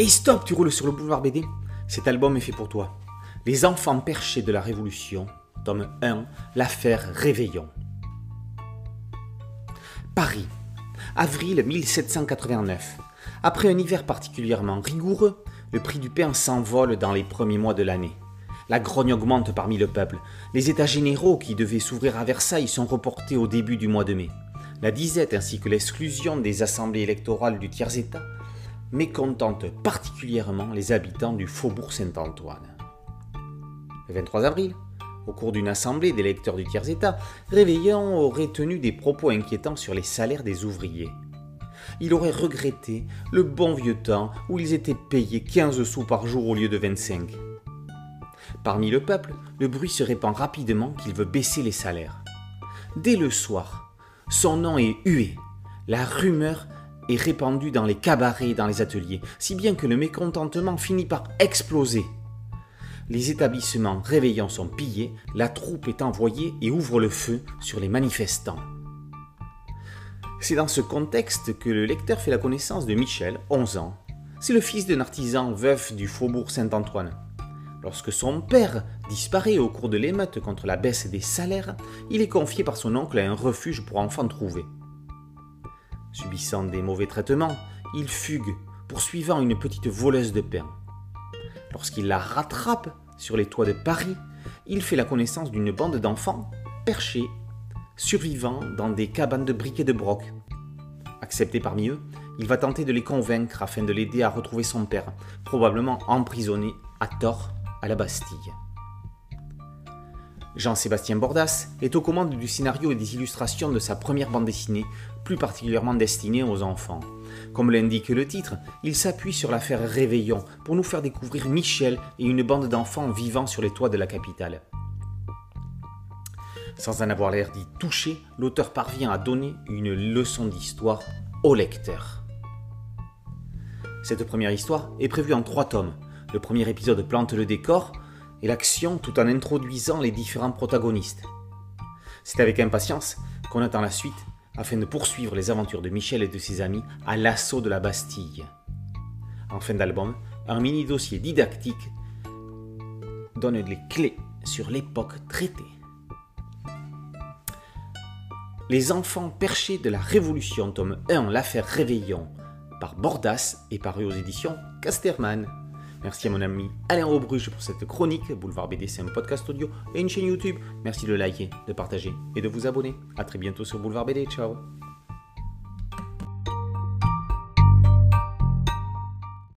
Et stop, tu roules sur le boulevard BD Cet album est fait pour toi. Les enfants perchés de la Révolution, tome 1, l'affaire Réveillon. Paris, avril 1789. Après un hiver particulièrement rigoureux, le prix du pain s'envole dans les premiers mois de l'année. La grogne augmente parmi le peuple. Les états généraux qui devaient s'ouvrir à Versailles sont reportés au début du mois de mai. La disette ainsi que l'exclusion des assemblées électorales du tiers-État mécontente particulièrement les habitants du faubourg Saint-Antoine. Le 23 avril, au cours d'une assemblée d'électeurs du tiers-État, Réveillon aurait tenu des propos inquiétants sur les salaires des ouvriers. Il aurait regretté le bon vieux temps où ils étaient payés 15 sous par jour au lieu de 25. Parmi le peuple, le bruit se répand rapidement qu'il veut baisser les salaires. Dès le soir, son nom est hué. La rumeur est répandue dans les cabarets et dans les ateliers, si bien que le mécontentement finit par exploser. Les établissements réveillants sont pillés, la troupe est envoyée et ouvre le feu sur les manifestants. C'est dans ce contexte que le lecteur fait la connaissance de Michel, 11 ans. C'est le fils d'un artisan veuf du faubourg Saint-Antoine. Lorsque son père disparaît au cours de l'émeute contre la baisse des salaires, il est confié par son oncle à un refuge pour enfants trouvés. Subissant des mauvais traitements, il fugue, poursuivant une petite voleuse de pain. Lorsqu'il la rattrape sur les toits de Paris, il fait la connaissance d'une bande d'enfants perchés, survivant dans des cabanes de briques et de broc. Accepté parmi eux, il va tenter de les convaincre afin de l'aider à retrouver son père, probablement emprisonné à tort à la Bastille. Jean-Sébastien Bordas est aux commandes du scénario et des illustrations de sa première bande dessinée, plus particulièrement destinée aux enfants. Comme l'indique le titre, il s'appuie sur l'affaire Réveillon pour nous faire découvrir Michel et une bande d'enfants vivant sur les toits de la capitale. Sans en avoir l'air d'y toucher, l'auteur parvient à donner une leçon d'histoire au lecteur. Cette première histoire est prévue en trois tomes. Le premier épisode plante le décor, et l'action tout en introduisant les différents protagonistes. C'est avec impatience qu'on attend la suite afin de poursuivre les aventures de Michel et de ses amis à l'assaut de la Bastille. En fin d'album, un mini dossier didactique donne les clés sur l'époque traitée. Les enfants perchés de la Révolution, tome 1, l'affaire Réveillon, par Bordas et paru aux éditions Casterman. Merci à mon ami Alain Aubruche pour cette chronique. Boulevard BD, c'est un podcast audio et une chaîne YouTube. Merci de liker, de partager et de vous abonner. A très bientôt sur Boulevard BD. Ciao